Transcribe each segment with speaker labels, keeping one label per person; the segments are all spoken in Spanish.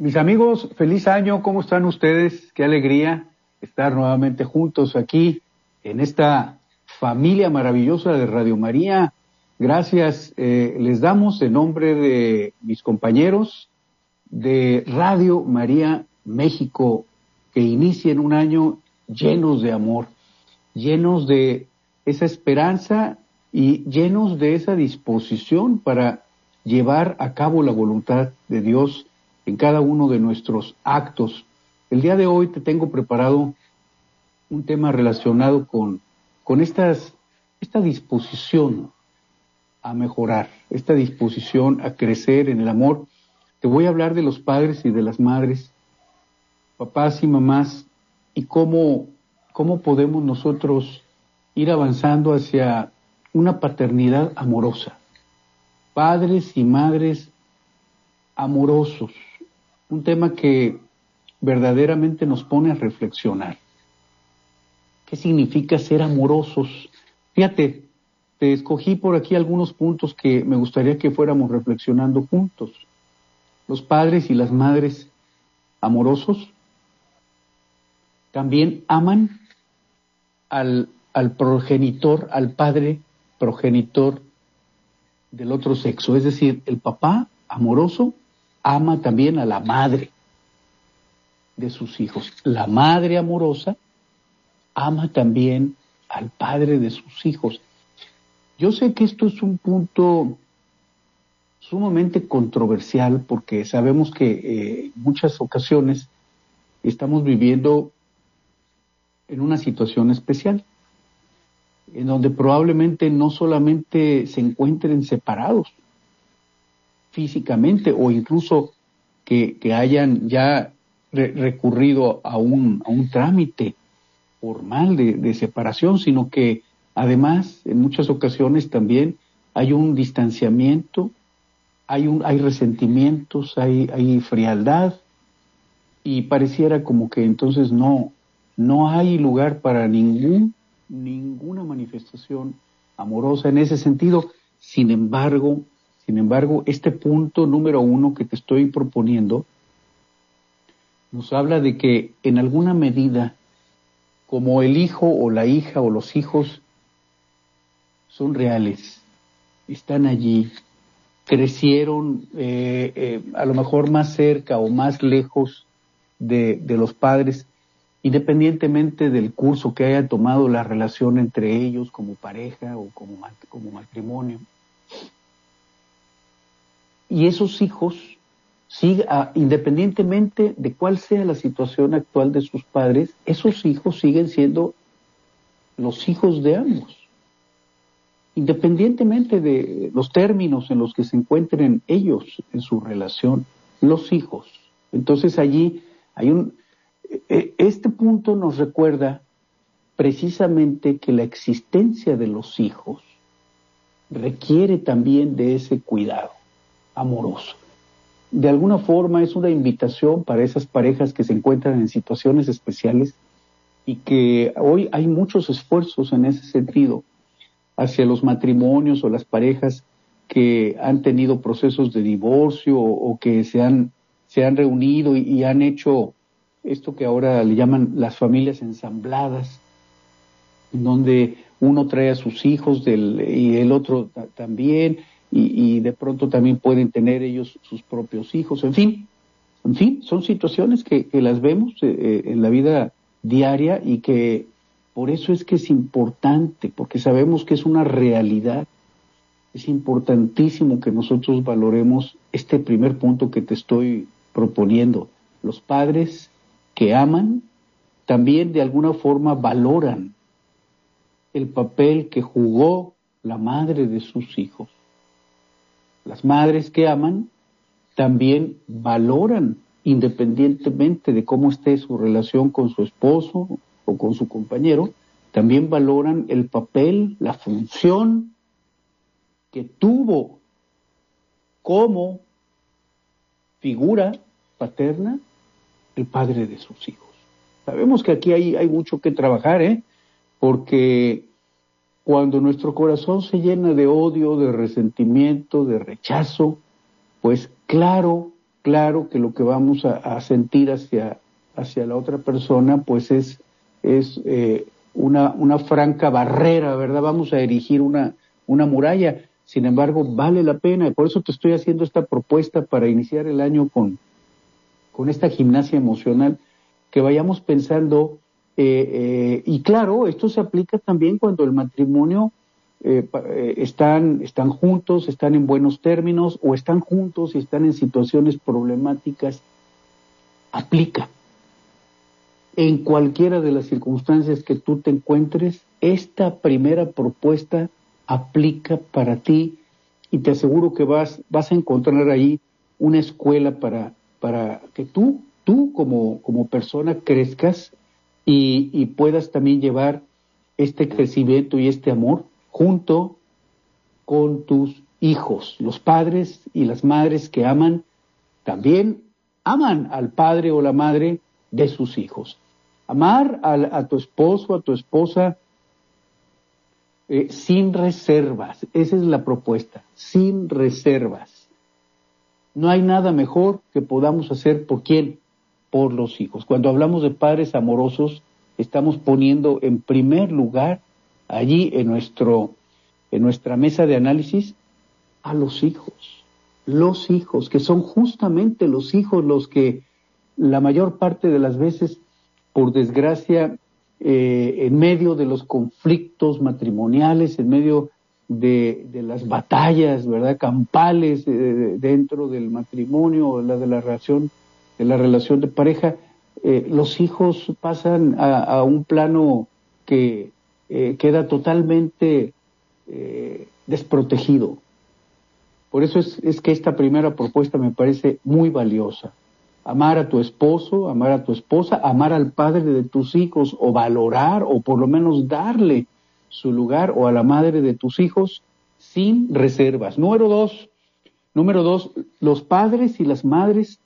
Speaker 1: Mis amigos, feliz año, ¿cómo están ustedes? Qué alegría estar nuevamente juntos aquí en esta familia maravillosa de Radio María. Gracias, eh, les damos en nombre de mis compañeros de Radio María México, que inicien un año llenos de amor, llenos de esa esperanza y llenos de esa disposición para llevar a cabo la voluntad de Dios en cada uno de nuestros actos. El día de hoy te tengo preparado un tema relacionado con, con esta disposición a mejorar, esta disposición a crecer en el amor. Te voy a hablar de los padres y de las madres, papás y mamás, y cómo, cómo podemos nosotros ir avanzando hacia una paternidad amorosa. Padres y madres amorosos, un tema que verdaderamente nos pone a reflexionar. ¿Qué significa ser amorosos? Fíjate, te escogí por aquí algunos puntos que me gustaría que fuéramos reflexionando juntos. Los padres y las madres amorosos también aman al, al progenitor, al padre progenitor del otro sexo, es decir, el papá amoroso ama también a la madre de sus hijos. La madre amorosa ama también al padre de sus hijos. Yo sé que esto es un punto sumamente controversial porque sabemos que eh, en muchas ocasiones estamos viviendo en una situación especial, en donde probablemente no solamente se encuentren separados, físicamente o incluso que, hayan ya recurrido a un, a un trámite formal de, separación, sino que además en muchas ocasiones también hay un distanciamiento, hay, un, hay resentimientos, hay, hay frialdad y pareciera como que entonces no, no hay lugar para ningún, ninguna manifestación amorosa en ese sentido. Sin embargo, sin embargo, este punto número uno que te estoy proponiendo nos habla de que en alguna medida, como el hijo o la hija o los hijos son reales, están allí, crecieron eh, eh, a lo mejor más cerca o más lejos de, los padres, independientemente del curso que haya tomado la relación entre ellos como pareja o como, como matrimonio y esos hijos, ah, independientemente de cuál sea la situación actual de sus padres, esos hijos siguen siendo los hijos de ambos, independientemente de los términos en los que se encuentren ellos en su relación, los hijos. Entonces allí hay un... E, e, este punto nos recuerda precisamente que la existencia de los hijos requiere también de ese cuidado amoroso. De alguna forma es una invitación para esas parejas que se encuentran en situaciones especiales y que hoy hay muchos esfuerzos en ese sentido hacia los matrimonios o las parejas que han tenido procesos de divorcio o, que se han, se han reunido y, han hecho esto que ahora le llaman las familias ensambladas, en donde uno trae a sus hijos del, y el otro también, y, de pronto también pueden tener ellos sus propios hijos, en fin, en fin, son situaciones que, las vemos eh, eh, en la vida diaria y que por eso es que es importante, porque sabemos que es una realidad es importantísimo que nosotros valoremos este primer punto que te estoy proponiendo. Los padres que aman también de alguna forma valoran el papel que jugó la madre de sus hijos. Las madres que aman también valoran, independientemente de cómo esté su relación con su esposo o con su compañero, también valoran el papel, la función que tuvo como figura paterna el padre de sus hijos. Sabemos que aquí hay, hay mucho que trabajar, ¿eh? porque cuando nuestro corazón se llena de odio, de resentimiento, de rechazo, pues claro, claro que lo que vamos a, sentir hacia, hacia la otra persona, pues es, es eh, una, una franca barrera, ¿verdad? Vamos a erigir una, una muralla. Sin embargo, vale la pena, por eso te estoy haciendo esta propuesta para iniciar el año con, con esta gimnasia emocional, que vayamos pensando, eh, eh, y claro, esto se aplica también cuando el matrimonio eh, están, están juntos, están en buenos términos, o están juntos y están en situaciones problemáticas, aplica. En cualquiera de las circunstancias que tú te encuentres, esta primera propuesta aplica para ti y te aseguro que vas, vas a encontrar ahí una escuela para, para que tú, tú como, como persona crezcas y, puedas también llevar este crecimiento y este amor junto con tus hijos. Los padres y las madres que aman también aman al padre o la madre de sus hijos. Amar a, a tu esposo, a tu esposa, eh, sin reservas. Esa es la propuesta, sin reservas. No hay nada mejor que podamos hacer por quién, por los hijos. Cuando hablamos de padres amorosos, estamos poniendo en primer lugar allí en nuestro en nuestra mesa de análisis a los hijos. Los hijos, que son justamente los hijos los que la mayor parte de las veces, por desgracia, eh, en medio de los conflictos matrimoniales, en medio de, las batallas, ¿verdad? Campales eh, dentro del matrimonio, la de la relación, de la relación de pareja, eh, los hijos pasan a, un plano que queda totalmente desprotegido. Por eso es que esta primera propuesta me parece muy valiosa amar a tu esposo, amar a tu esposa, amar al padre de tus hijos o valorar o por lo menos darle su lugar o a la madre de tus hijos sin reservas. Número dos, número dos, los padres y las madres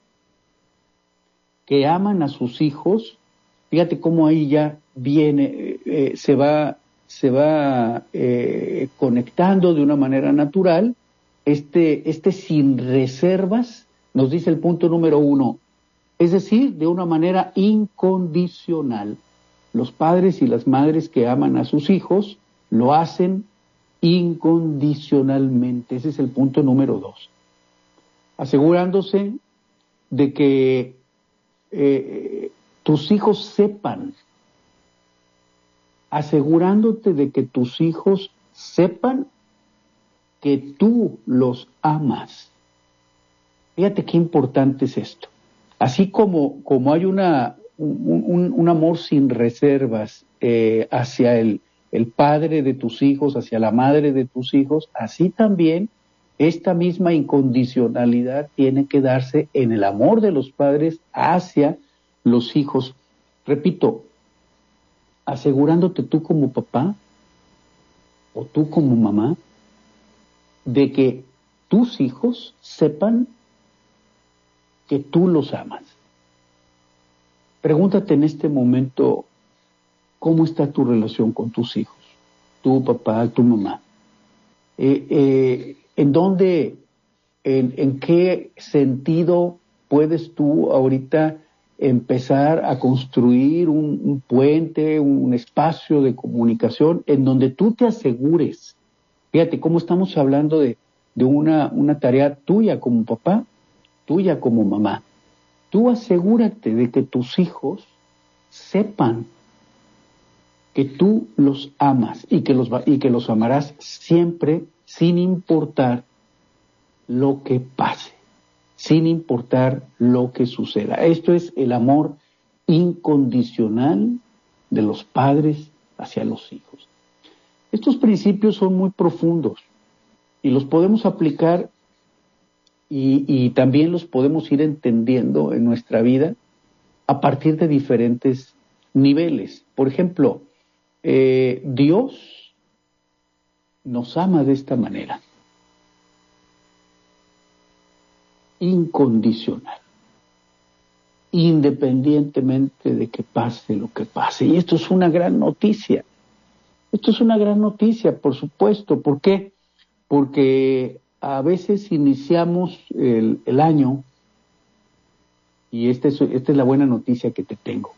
Speaker 1: que aman a sus hijos, fíjate cómo ahí ya viene, eh, eh, se va, se va eh, conectando de una manera natural, este, este sin reservas, nos dice el punto número uno, es decir, de una manera incondicional. Los padres y las madres que aman a sus hijos lo hacen incondicionalmente. Ese es el punto número dos. Asegurándose de que eh, tus hijos sepan, asegurándote de que tus hijos sepan que tú los amas. Fíjate qué importante es esto. Así como, como hay una, un, amor sin reservas eh, hacia el, el padre de tus hijos, hacia la madre de tus hijos, así también esta misma incondicionalidad tiene que darse en el amor de los padres hacia los hijos. Repito, asegurándote tú como papá o tú como mamá de que tus hijos sepan que tú los amas. Pregúntate en este momento cómo está tu relación con tus hijos, tu papá, tu mamá. Eh, eh, ¿En dónde, en, qué sentido puedes tú ahorita empezar a construir un, puente, un espacio de comunicación en donde tú te asegures, fíjate cómo estamos hablando de, de una, una tarea tuya como papá, tuya como mamá. Tú asegúrate de que tus hijos sepan que tú los amas y que los, y que los amarás siempre, sin importar lo que pase, sin importar lo que suceda. Esto es el amor incondicional de los padres hacia los hijos. Estos principios son muy profundos y los podemos aplicar y, también los podemos ir entendiendo en nuestra vida a partir de diferentes niveles. Por ejemplo, eh, Dios nos ama de esta manera, incondicional, independientemente de que pase lo que pase. Y esto es una gran noticia. Esto es una gran noticia, por supuesto. ¿Por qué? Porque a veces iniciamos el, año, y esta es, esta es la buena noticia que te tengo.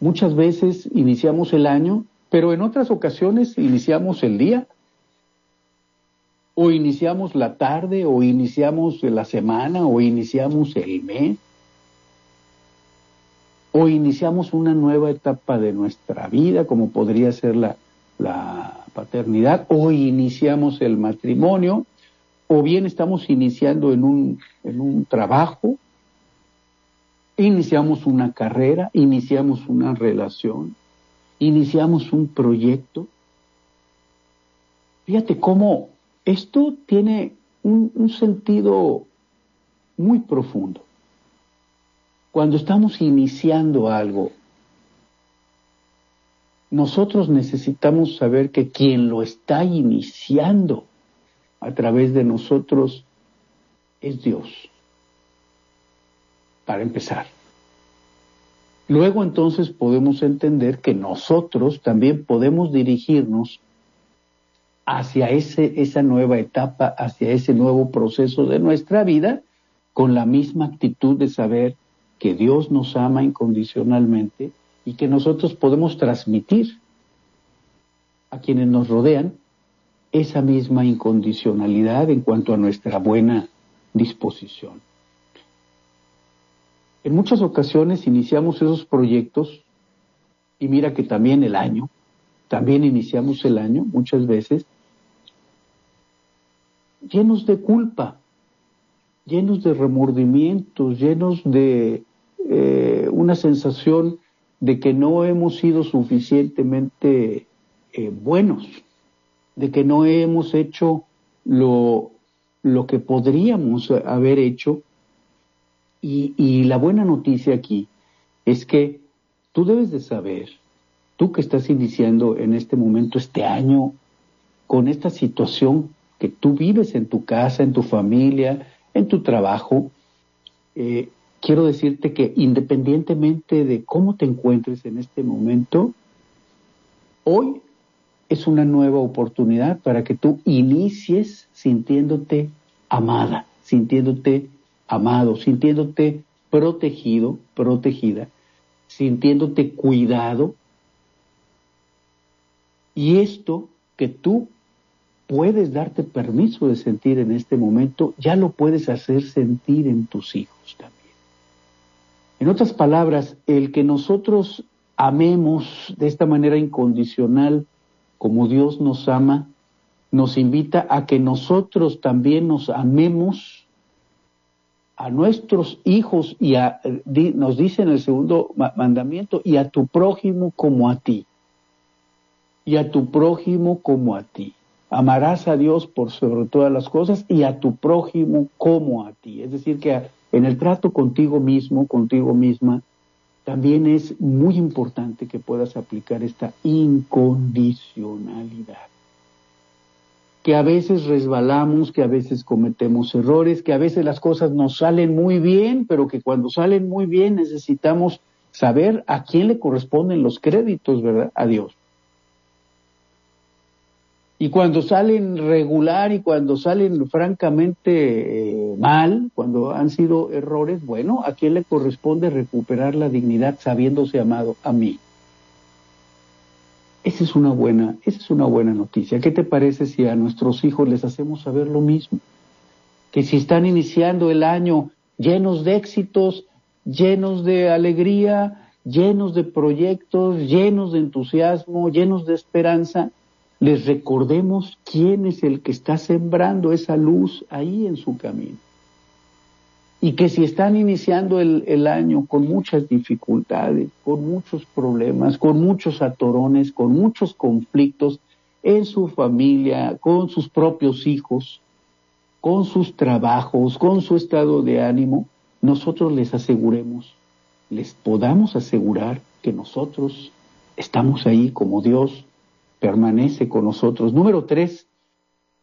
Speaker 1: Muchas veces iniciamos el año, pero en otras ocasiones iniciamos el día, o iniciamos la tarde, o iniciamos la semana, o iniciamos el mes, o iniciamos una nueva etapa de nuestra vida, como podría ser la, paternidad, o iniciamos el matrimonio, o bien estamos iniciando en un, en un trabajo, iniciamos una carrera, iniciamos una relación, iniciamos un proyecto. Fíjate cómo esto tiene un, un sentido muy profundo. Cuando estamos iniciando algo, nosotros necesitamos saber que quien lo está iniciando a través de nosotros es Dios, para empezar. Luego entonces podemos entender que nosotros también podemos dirigirnos hacia esa nueva etapa, hacia ese nuevo proceso de nuestra vida, con la misma actitud de saber que Dios nos ama incondicionalmente y que nosotros podemos transmitir a quienes nos rodean esa misma incondicionalidad en cuanto a nuestra buena disposición. En muchas ocasiones iniciamos esos proyectos y mira que también el año, también iniciamos el año muchas veces llenos de culpa, llenos de remordimientos, llenos de eh, una sensación de que no hemos sido suficientemente eh, buenos de que no hemos hecho lo, lo que podríamos haber hecho. Y, y la buena noticia aquí es que tú debes de saber, tú que estás iniciando en este momento, este año, con esta situación que tú vives en tu casa, en tu familia, en tu trabajo, eh, quiero decirte que independientemente de cómo te encuentres en este momento, hoy es una nueva oportunidad para que tú inicies sintiéndote amada, sintiéndote amado, sintiéndote protegido, protegida, sintiéndote cuidado. Y esto que tú puedes darte permiso de sentir en este momento, ya lo puedes hacer sentir en tus hijos también. En otras palabras, el que nosotros amemos de esta manera incondicional como Dios nos ama, nos invita a que nosotros también nos amemos a nuestros hijos y a, nos dice en el segundo mandamiento, y a tu prójimo como a ti. Y a tu prójimo como a ti. Amarás a Dios por sobre todas las cosas y a tu prójimo como a ti. Es decir, que en el trato contigo mismo, contigo misma, también es muy importante que puedas aplicar esta incondicionalidad. Que a veces resbalamos, que a veces cometemos errores, que a veces las cosas nos salen muy bien, pero que cuando salen muy bien necesitamos saber a quién le corresponden los créditos, ¿verdad? A Dios. Y cuando salen regular y cuando salen francamente eh, mal, cuando han sido errores, bueno, ¿a quién le corresponde recuperar la dignidad sabiéndose amado? A mí. Esa es una buena, esa es una buena noticia. ¿Qué te parece si a nuestros hijos les hacemos saber lo mismo? Que si están iniciando el año llenos de éxitos, llenos de alegría, llenos de proyectos, llenos de entusiasmo, llenos de esperanza, les recordemos quién es el que está sembrando esa luz ahí en su camino. Y que si están iniciando el, el, año con muchas dificultades, con muchos problemas, con muchos atorones, con muchos conflictos en su familia, con sus propios hijos, con sus trabajos, con su estado de ánimo, nosotros les aseguremos, les podamos asegurar que nosotros estamos ahí como Dios permanece con nosotros. Número tres,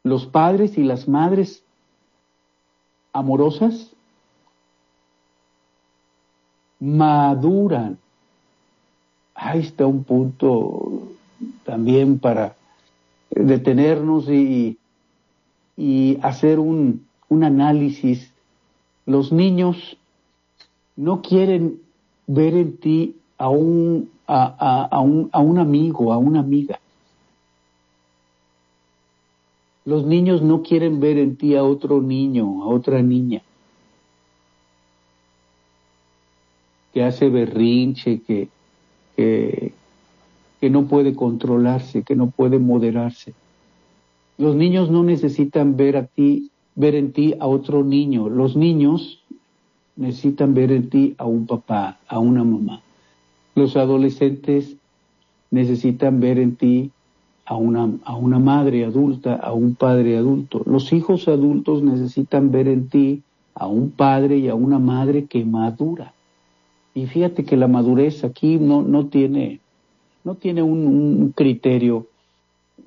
Speaker 1: los padres y las madres amorosas maduran. Ahí está un punto también para detenernos y, y hacer un, un análisis. Los niños no quieren ver en ti a un, a, a, un, a un amigo, a una amiga. Los niños no quieren ver en ti a otro niño, a otra niña. Que hace berrinche, que, que, que no puede controlarse, que no puede moderarse. Los niños no necesitan ver a ti, ver en ti a otro niño. Los niños necesitan ver en ti a un papá, a una mamá. Los adolescentes necesitan ver en ti a una, a una madre adulta, a un padre adulto. Los hijos adultos necesitan ver en ti a un padre y a una madre que madura. Y fíjate que la madurez aquí no, no tiene, no tiene un, criterio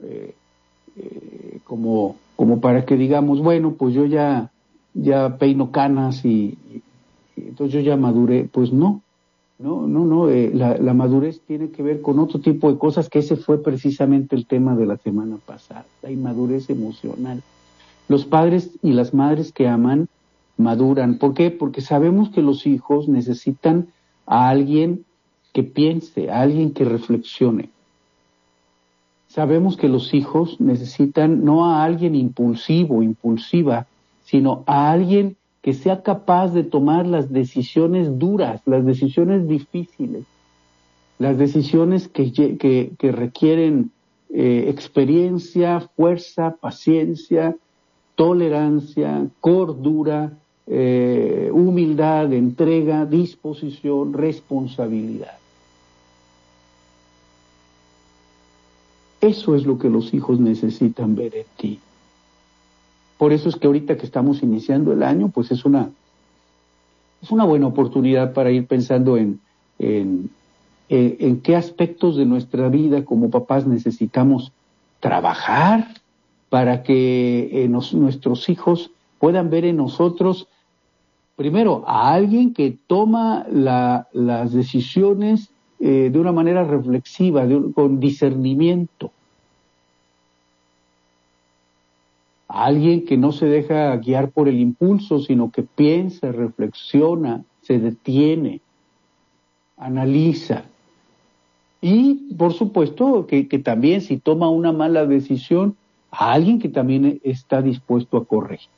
Speaker 1: eh, eh, como, como para que digamos, bueno, pues yo ya, ya peino canas y, entonces yo ya maduré. Pues no, no, no, no. Eh, la, la, madurez tiene que ver con otro tipo de cosas, que ese fue precisamente el tema de la semana pasada, la inmadurez emocional. Los padres y las madres que aman maduran. ¿Por qué? Porque sabemos que los hijos necesitan a alguien que piense, a alguien que reflexione. Sabemos que los hijos necesitan no a alguien impulsivo, impulsiva, sino a alguien que sea capaz de tomar las decisiones duras, las decisiones difíciles, las decisiones que, requieren eh, experiencia, fuerza, paciencia, tolerancia, cordura, eh, humildad, entrega, disposición, responsabilidad. Eso es lo que los hijos necesitan ver en ti. Por eso es que ahorita que estamos iniciando el año, pues es una, es una buena oportunidad para ir pensando en, en, en, qué aspectos de nuestra vida como papás necesitamos trabajar para que eh, nuestros hijos puedan ver en nosotros primero, a alguien que toma las decisiones eh, de una manera reflexiva, con discernimiento. A alguien que no se deja guiar por el impulso, sino que piensa, reflexiona, se detiene, analiza. Y, por supuesto, que, que también si toma una mala decisión, a alguien que también está dispuesto a corregir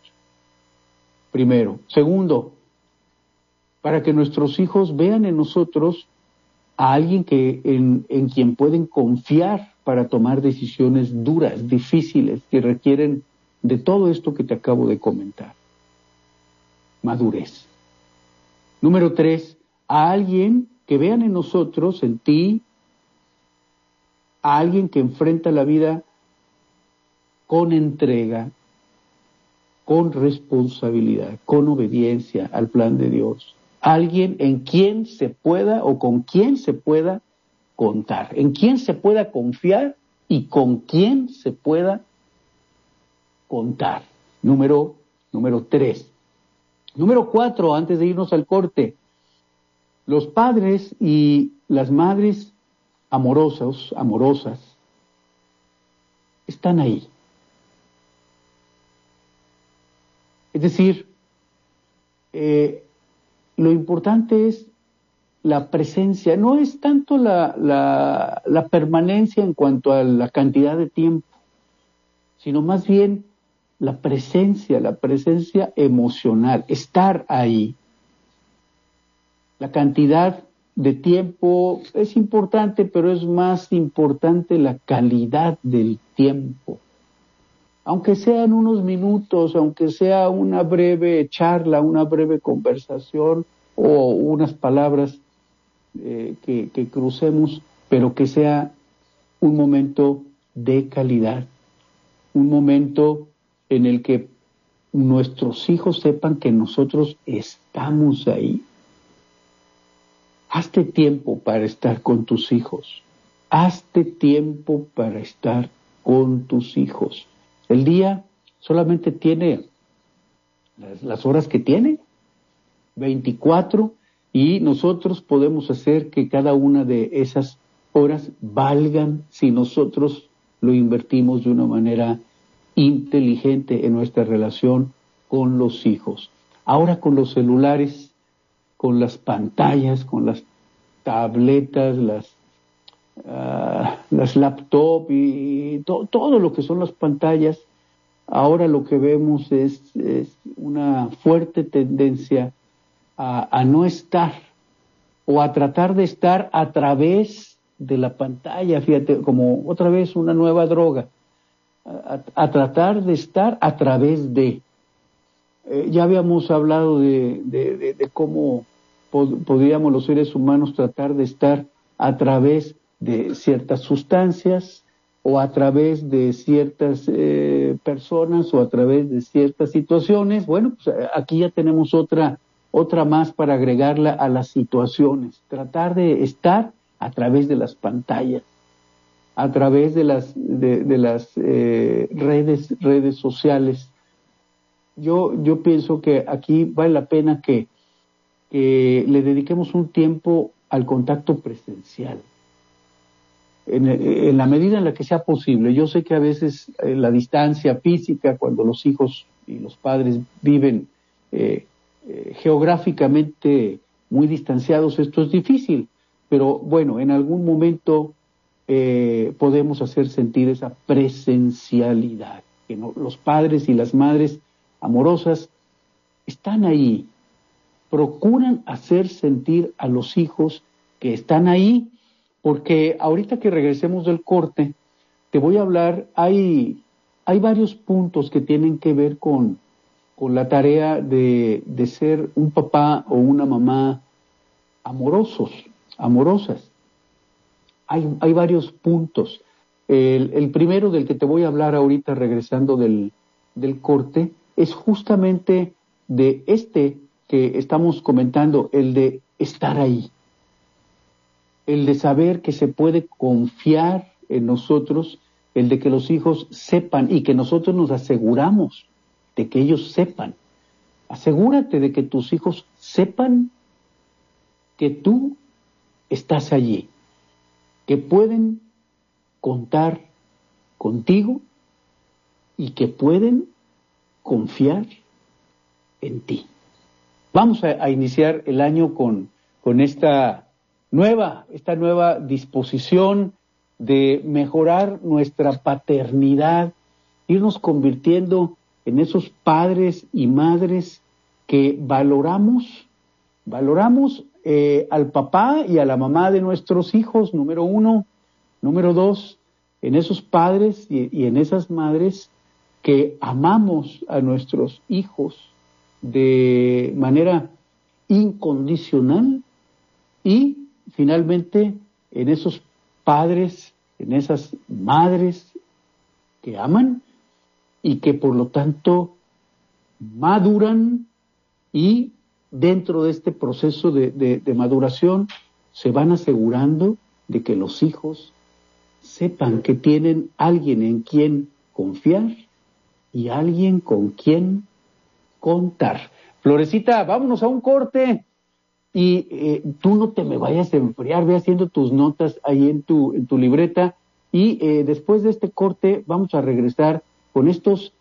Speaker 1: primero. Segundo, para que nuestros hijos vean en nosotros a alguien que, en, en quien pueden confiar para tomar decisiones duras, difíciles, que requieren de todo esto que te acabo de comentar. Madurez. Número tres, a alguien que vean en nosotros, en ti, a alguien que enfrenta la vida con entrega, con responsabilidad, con obediencia al plan de Dios. Alguien en quien se pueda o con quien se pueda contar, en quien se pueda confiar y con quien se pueda contar. Número, número tres. Número cuatro, antes de irnos al corte, los padres y las madres amorosos, amorosas, están ahí Es decir, eh, lo importante es la presencia, no es tanto la, la, permanencia en cuanto a la cantidad de tiempo, sino más bien la presencia, la presencia emocional, estar ahí. La cantidad de tiempo es importante, pero es más importante la calidad del tiempo. Aunque sean unos minutos, aunque sea una breve charla, una breve conversación o unas palabras eh, que, que crucemos, pero que sea un momento de calidad, un momento en el que nuestros hijos sepan que nosotros estamos ahí, Hazte tiempo para estar con tus hijos. Hazte tiempo para estar con tus hijos. El día solamente tiene las, horas que tiene, 24, y nosotros podemos hacer que cada una de esas horas valgan si nosotros lo invertimos de una manera inteligente en nuestra relación con los hijos. Ahora con los celulares con las pantallas, con las tabletas, las, uh, las laptops y, todo lo que son las pantallas, ahora lo que vemos es, una fuerte tendencia a, no estar o a tratar de estar a través de la pantalla, fíjate, como otra vez una nueva droga, a tratar de estar a través de. Eh, ya habíamos hablado de, de, cómo podríamos los seres humanos tratar de estar a través de ciertas sustancias o a través de ciertas eh, personas o a través de ciertas situaciones. Bueno, pues aquí ya tenemos otra, otra más para agregarla a las situaciones. Tratar de estar a través de las pantallas, a través de las, de, las eh, redes, redes sociales, yo, yo pienso que aquí vale la pena que, le dediquemos un tiempo al contacto presencial. En, la medida en la que sea posible. Yo sé que a veces eh, la distancia física, cuando los hijos y los padres viven eh, eh, geográficamente muy distanciados, esto es difícil, pero bueno, en algún momento podemos hacer sentir esa presencialidad, que los padres y las madres amorosas están ahí, procuran hacer sentir a los hijos que están ahí, porque ahorita que regresemos del corte, te voy a hablar, hay, hay varios puntos que tienen que ver con, con la tarea de, de ser un papá o una mamá amorosos, amorosas. Hay, hay varios puntos. El, el, primero del que te voy a hablar ahorita regresando del, del corte es justamente de este que estamos comentando, el de estar ahí, el de saber que se puede confiar en nosotros, el de que los hijos sepan y que nosotros nos aseguramos de que ellos sepan. Asegúrate de que tus hijos sepan que tú estás allí, que pueden contar contigo y que pueden confiar en ti. Vamos a, iniciar el año con, con esta nueva, esta nueva disposición de mejorar nuestra paternidad, irnos convirtiendo en esos padres y madres que valoramos, valoramos eh, al papá y a la mamá de nuestros hijos, número uno, número dos, en esos padres y en esas madres que amamos a nuestros hijos de manera incondicional y finalmente en esos padres, en esas madres que aman y que por lo tanto maduran y dentro de este proceso de, maduración se van asegurando de que los hijos sepan que tienen alguien en quien confiar y alguien con quien contar. Florecita, vámonos a un corte y eh, tú no te me vayas a enfriar, ve haciendo tus notas ahí en tu, en tu libreta y eh, después de este corte vamos a regresar con estos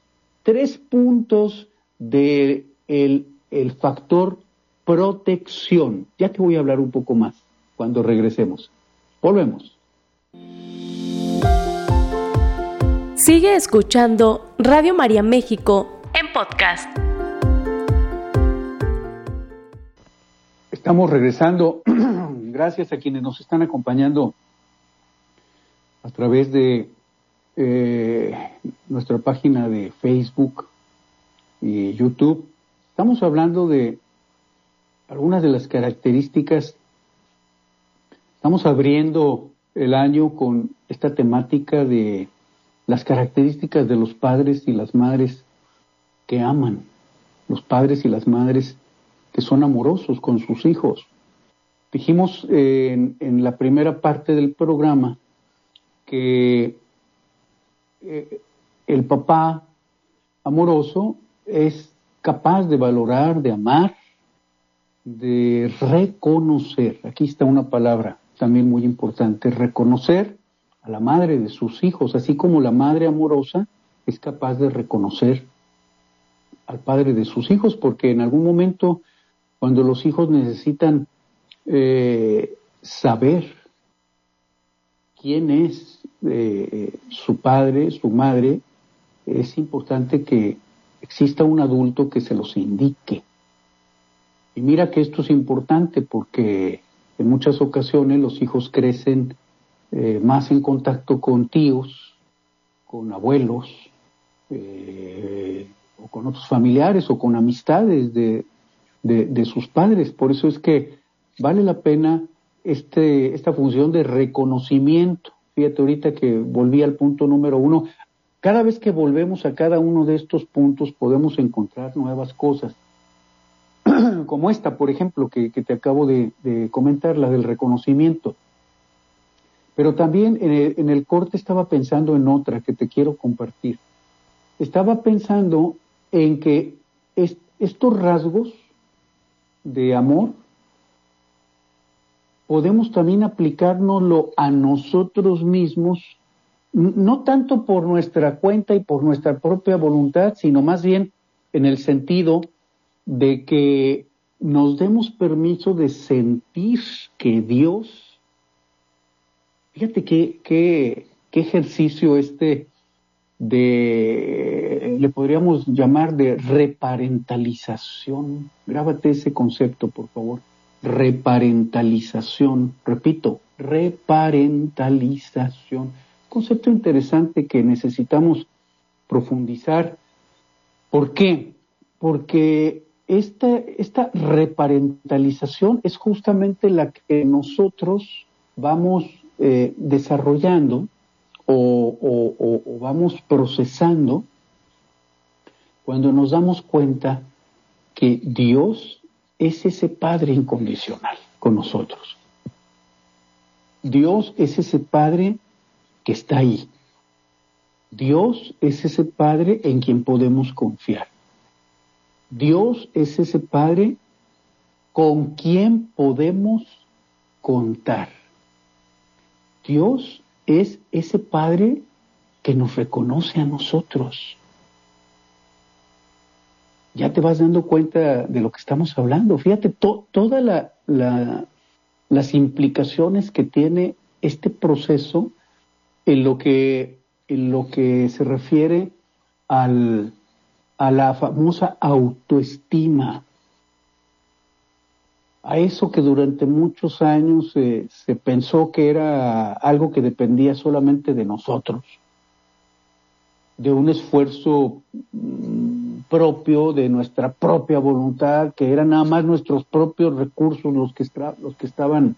Speaker 1: tres puntos de el, el factor protección. Ya te voy a hablar un poco más cuando regresemos. Volvemos.
Speaker 2: Sigue escuchando Radio María México en podcast.
Speaker 1: Estamos regresando Gracias a quienes nos están acompañando a través de eh, nuestra página de Facebook y YouTube. Estamos hablando de algunas de las características. Estamos abriendo el año con esta temática de las características de los padres y las madres que aman, los padres y las madres que son amorosos con sus hijos. Dijimos en, la primera parte del programa que eh, el papá amoroso es capaz de valorar, de amar, de reconocer. Aquí está una palabra también muy importante, reconocer a la madre de sus hijos, así como la madre amorosa es capaz de reconocer al padre de sus hijos, porque en algún momento, cuando los hijos necesitan eh, saber quién es eh, su padre, su madre, es importante que exista un adulto que se los indique. Y mira que esto es importante porque en muchas ocasiones los hijos crecen eh, más en contacto con tíos, con abuelos, eh, o con otros familiares o con amistades de, de, sus padres. Por eso es que vale la pena este, esta función de reconocimiento. Fíjate ahorita que volví al punto número uno. Cada vez que volvemos a cada uno de estos puntos podemos encontrar nuevas cosas. Como esta, por ejemplo, que, te acabo de, comentar, la del reconocimiento. Pero también en el, corte estaba pensando en otra que te quiero compartir. Estaba pensando en que estos rasgos de amor podemos también aplicárnoslo a nosotros mismos, no tanto por nuestra cuenta y por nuestra propia voluntad, sino más bien en el sentido de que nos demos permiso de sentir que Dios, fíjate qué, qué, qué ejercicio este de, le podríamos llamar de reparentalización. Grábate ese concepto, por favor. Reparentalización. Repito, reparentalización. Concepto interesante que necesitamos profundizar. ¿Por qué? Porque esta, esta reparentalización es justamente la que nosotros vamos eh, desarrollando o, vamos procesando cuando nos damos cuenta que Dios es ese Padre incondicional con nosotros. Dios es ese Padre que está ahí. Dios es ese Padre en quien podemos confiar. Dios es ese Padre con quien podemos contar. Dios es ese Padre que nos reconoce a nosotros. Ya te vas dando cuenta de lo que estamos hablando. Fíjate, todas las implicaciones que tiene este proceso en lo que, en lo que se refiere al, a la famosa autoestima a eso que durante muchos años se pensó que era algo que dependía solamente de nosotros, de un esfuerzo mm, propio, de nuestra propia voluntad, que eran nada más nuestros propios recursos los que, los que estaban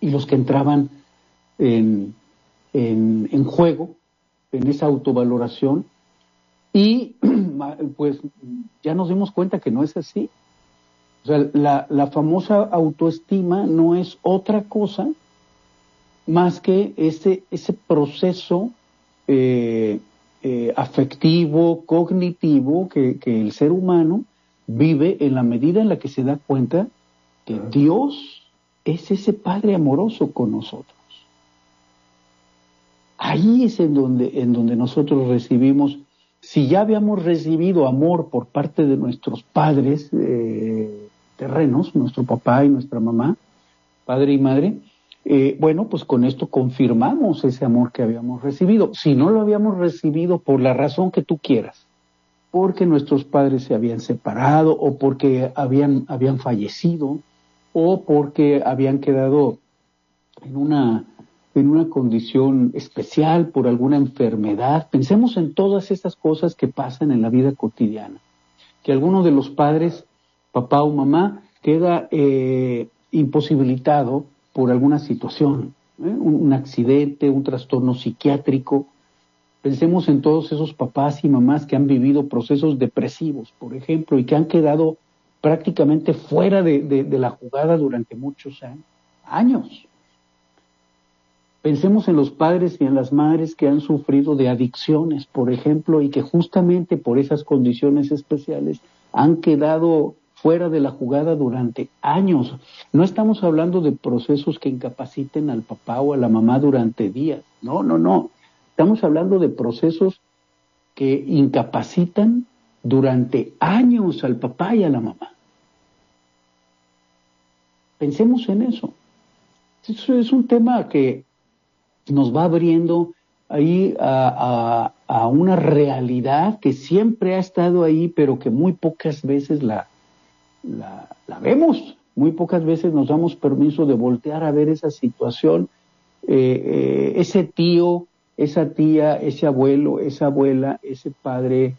Speaker 1: y los que entraban en, en juego, en esa autovaloración. Y pues ya nos dimos cuenta que no es así o sea, la, famosa autoestima no es otra cosa más que ese, ese proceso eh, eh, afectivo, cognitivo que, el ser humano vive en la medida en la que se da cuenta que Dios es ese Padre amoroso con nosotros. Ahí es en donde, en donde nosotros recibimos, si ya habíamos recibido amor por parte de nuestros padres, eh, terrenos, nuestro papá y nuestra mamá, padre y madre, eh, bueno, pues con esto confirmamos ese amor que habíamos recibido. Si no lo habíamos recibido por la razón que tú quieras, porque nuestros padres se habían separado o porque habían, habían fallecido o porque habían quedado en una, en una condición especial por alguna enfermedad. Pensemos en todas estas cosas que pasan en la vida cotidiana. Que alguno de los padres, papá o mamá, queda eh, imposibilitado por alguna situación, ¿eh? un, accidente, un trastorno psiquiátrico. Pensemos en todos esos papás y mamás que han vivido procesos depresivos, por ejemplo, y que han quedado prácticamente fuera de, la jugada durante muchos años. Pensemos en los padres y en las madres que han sufrido de adicciones, por ejemplo, y que justamente por esas condiciones especiales han quedado fuera de la jugada durante años. No estamos hablando de procesos que incapaciten al papá o a la mamá durante días. No, no, no. Estamos hablando de procesos que incapacitan durante años al papá y a la mamá. Pensemos en eso. Eso es un tema que nos va abriendo ahí a, a, una realidad que siempre ha estado ahí, pero que muy pocas veces la, la, vemos. Muy pocas veces nos damos permiso de voltear a ver esa situación, eh, eh, ese tío, esa tía, ese abuelo, esa abuela, ese padre,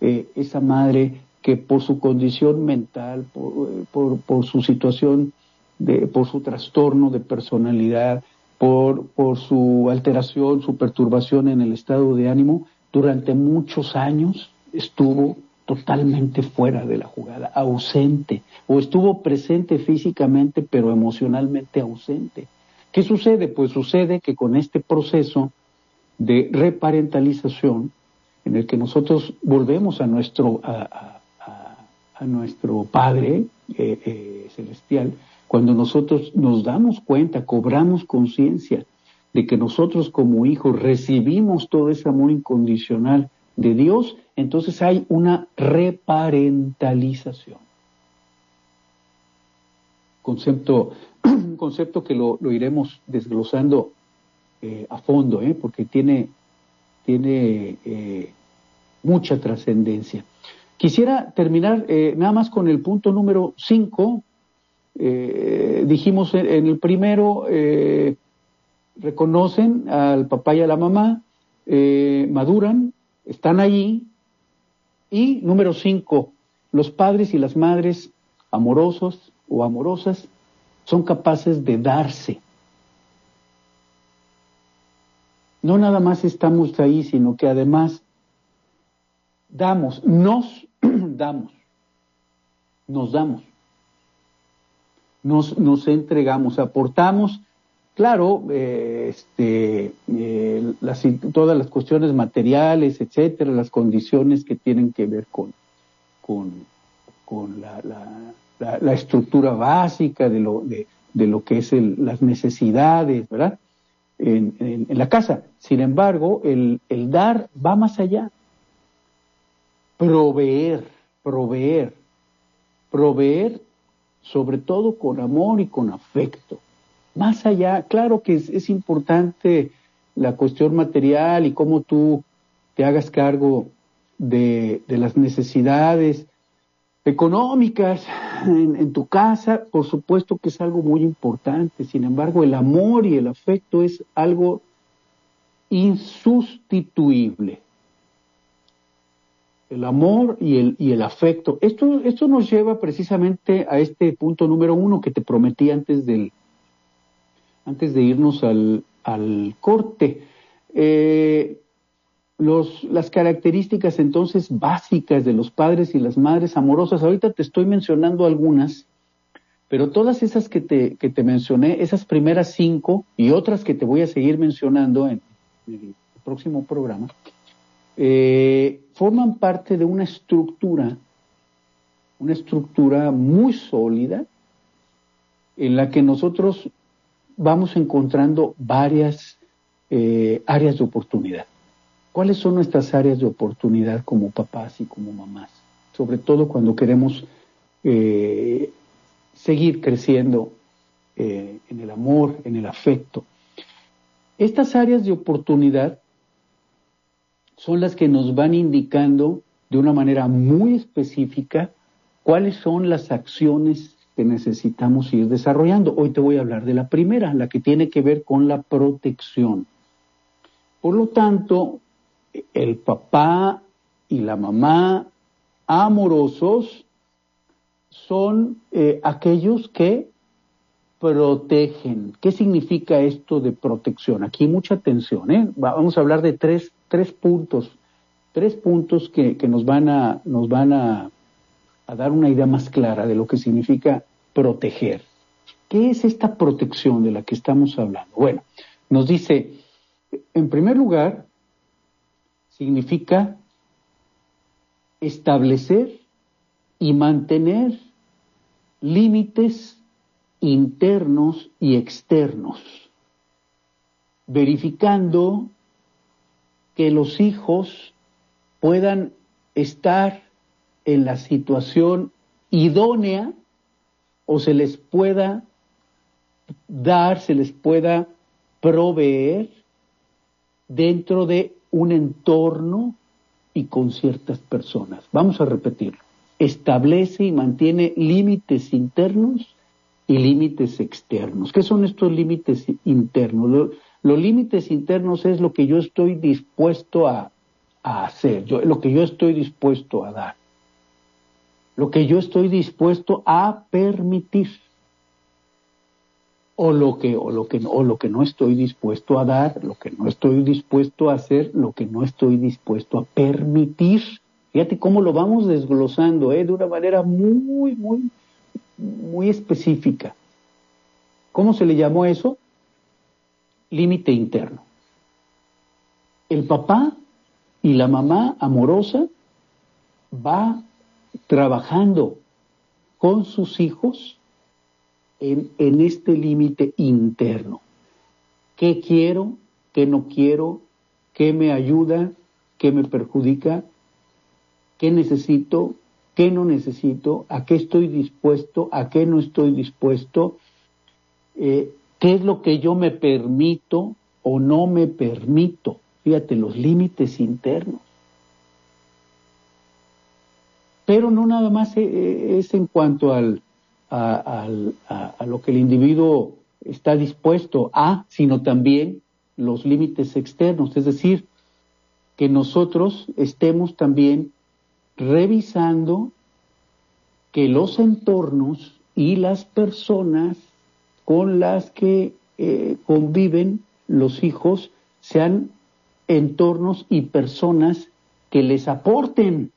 Speaker 1: eh, esa madre que por su condición mental, por, por, su situación, de, por su trastorno de personalidad, por, por su alteración, su perturbación en el estado de ánimo, durante muchos años estuvo totalmente fuera de la jugada, ausente, o estuvo presente físicamente pero emocionalmente ausente. ¿Qué sucede? Pues sucede que con este proceso de reparentalización, en el que nosotros volvemos a nuestro, a, nuestro Padre eh, eh, Celestial, cuando nosotros nos damos cuenta, cobramos conciencia de que nosotros como hijos recibimos todo ese amor incondicional de Dios, entonces hay una reparentalización. Concepto, concepto que lo, iremos desglosando eh, a fondo, ¿eh? porque tiene, tiene eh, mucha trascendencia. Quisiera terminar nada más con el punto número 5. dijimos en, el primero, reconocen al papá y a la mamá, maduran, están allí, y número cinco, los padres y las madres amorosos o amorosas son capaces de darse. No nada más estamos ahí, sino que además damos, nos damos, nos damos, nos, nos entregamos, aportamos Claro, eh, este, eh, todas las cuestiones materiales, etcétera, las condiciones que tienen que ver con, la, estructura básica de lo, que es las necesidades, ¿verdad? En, la casa. Sin embargo, el dar va más allá. Proveer, proveer, proveer sobre todo con amor y con afecto más allá, claro que es, importante la cuestión material y cómo tú te hagas cargo de, las necesidades económicas en, tu casa, por supuesto que es algo muy importante. Sin embargo, el amor y el afecto es algo insustituible. El amor y el, y el afecto. Esto, esto nos lleva precisamente a este punto número uno que te prometí antes del, antes de irnos al, corte. Eh, los, las características entonces básicas de los padres y las madres amorosas, ahorita te estoy mencionando algunas, pero todas esas que te, que te mencioné, esas primeras cinco y otras que te voy a seguir mencionando en, el próximo programa, eh, forman parte de una estructura, una estructura muy sólida en la que nosotros vamos encontrando varias eh, áreas de oportunidad. ¿Cuáles son nuestras áreas de oportunidad como papás y como mamás? Sobre todo cuando queremos eh, seguir creciendo eh, en el amor, en el afecto. Estas áreas de oportunidad son las que nos van indicando de una manera muy específica cuáles son las acciones que necesitamos ir desarrollando. Hoy te voy a hablar de la primera, la que tiene que ver con la protección. Por lo tanto, el papá y la mamá amorosos son eh, aquellos que protegen. ¿Qué significa esto de protección? Aquí mucha atención. ¿eh? Vamos a hablar de tres, tres puntos, tres puntos que, que nos van, a, nos van a, a dar una idea más clara de lo que significa proteger. ¿Qué es esta protección de la que estamos hablando? Bueno, nos dice, en primer lugar, significa establecer y mantener límites internos y externos, verificando que los hijos puedan estar en la situación idónea o se les pueda dar, se les pueda proveer dentro de un entorno y con ciertas personas. Vamos a repetirlo. Establece y mantiene límites internos y límites externos. ¿Qué son estos límites internos? los límites internos es lo que yo estoy dispuesto a, hacer, lo que yo estoy dispuesto a dar, lo que yo estoy dispuesto a permitir o lo que o lo que o lo que no estoy dispuesto a dar, lo que no estoy dispuesto a hacer, lo que no estoy dispuesto a permitir. Fíjate cómo lo vamos desglosando, ¿eh? de una manera muy muy muy específica. ¿Cómo se le llamó eso? Límite interno. El papá y la mamá amorosa va trabajando con sus hijos en, este límite interno. ¿Qué quiero? ¿Qué no quiero? ¿Qué me ayuda? ¿Qué me perjudica? ¿Qué necesito? ¿Qué no necesito? ¿A qué estoy dispuesto? ¿A qué no estoy dispuesto? Eh, ¿Qué es lo que yo me permito o no me permito? Fíjate, los límites internos. Pero no nada más eh, eh, es en cuanto al, a, lo que el individuo está dispuesto a, sino también los límites externos, es decir, que nosotros estemos también revisando que los entornos y las personas con las que eh, conviven los hijos sean entornos y personas que les aporten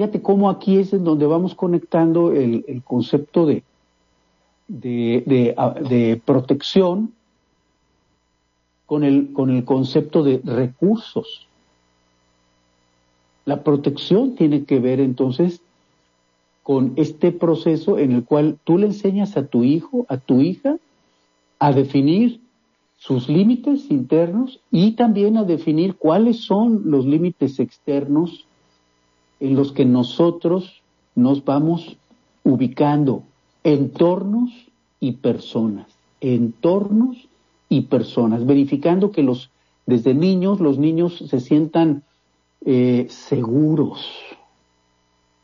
Speaker 1: Fíjate cómo aquí es en donde vamos conectando el, concepto de, de, protección con el, con el concepto de recursos. La protección tiene que ver entonces con este proceso en el cual tú le enseñas a tu hijo, a tu hija, a definir sus límites internos y también a definir cuáles son los límites externos en los que nosotros nos vamos ubicando entornos y personas, entornos y personas, verificando que los desde niños los niños se sientan eh, seguros,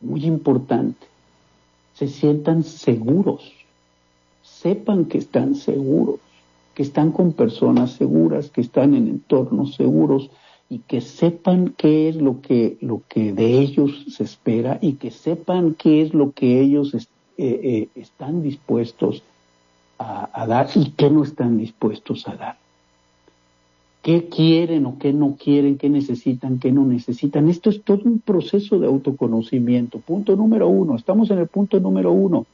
Speaker 1: muy importante, se sientan seguros, sepan que están seguros, que están con personas seguras, que están en entornos seguros, y que sepan qué es lo que, lo que de ellos se espera y que sepan qué es lo que ellos eh, eh, están dispuestos a, dar y qué no están dispuestos a dar. ¿Qué quieren o qué no quieren? ¿Qué necesitan? ¿Qué no necesitan? Esto es todo un proceso de autoconocimiento. Punto número uno. Estamos en el punto número uno.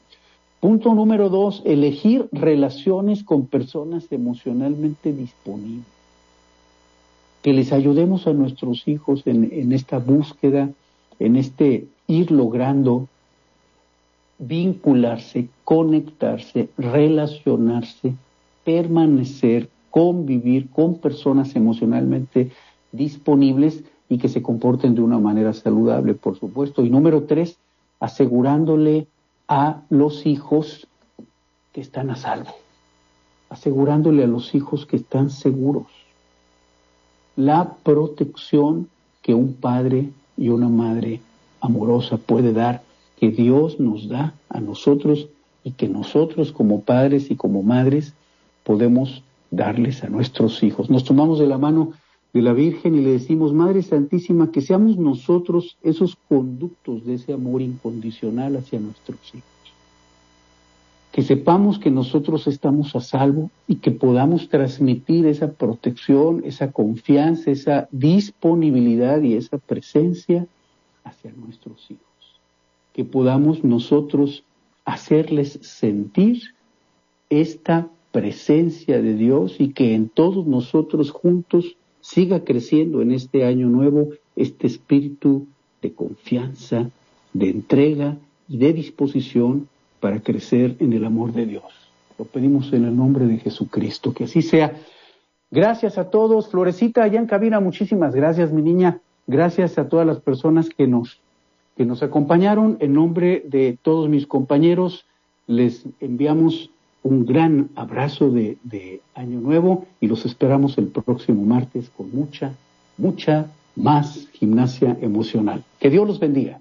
Speaker 1: Punto número dos, elegir relaciones con personas emocionalmente disponibles que les ayudemos a nuestros hijos en, esta búsqueda, en este ir logrando vincularse, conectarse, relacionarse, permanecer, convivir con personas emocionalmente disponibles y que se comporten de una manera saludable, por supuesto. Y número tres, asegurándole a los hijos que están a salvo, asegurándole a los hijos que están seguros la protección que un padre y una madre amorosa puede dar que Dios nos da a nosotros y que nosotros como padres y como madres podemos darles a nuestros hijos. Nos tomamos de la mano de la Virgen y le decimos, Madre Santísima, que seamos nosotros esos conductos de ese amor incondicional hacia nuestros hijos. Que sepamos que nosotros estamos a salvo y que podamos transmitir esa protección, esa confianza, esa disponibilidad y esa presencia hacia nuestros hijos. Que podamos nosotros hacerles sentir esta presencia de Dios y que en todos nosotros juntos siga creciendo en este año nuevo este espíritu de confianza, de entrega y de disposición para crecer en el amor de Dios. Lo pedimos en el nombre de Jesucristo, que así sea. Gracias a todos. Florecita, allá en cabina, muchísimas gracias, mi niña. Gracias a todas las personas que nos, que nos acompañaron. En nombre de todos mis compañeros, les enviamos un gran abrazo de, Año Nuevo y los esperamos el próximo martes con mucha, mucha más gimnasia emocional. Que Dios los bendiga.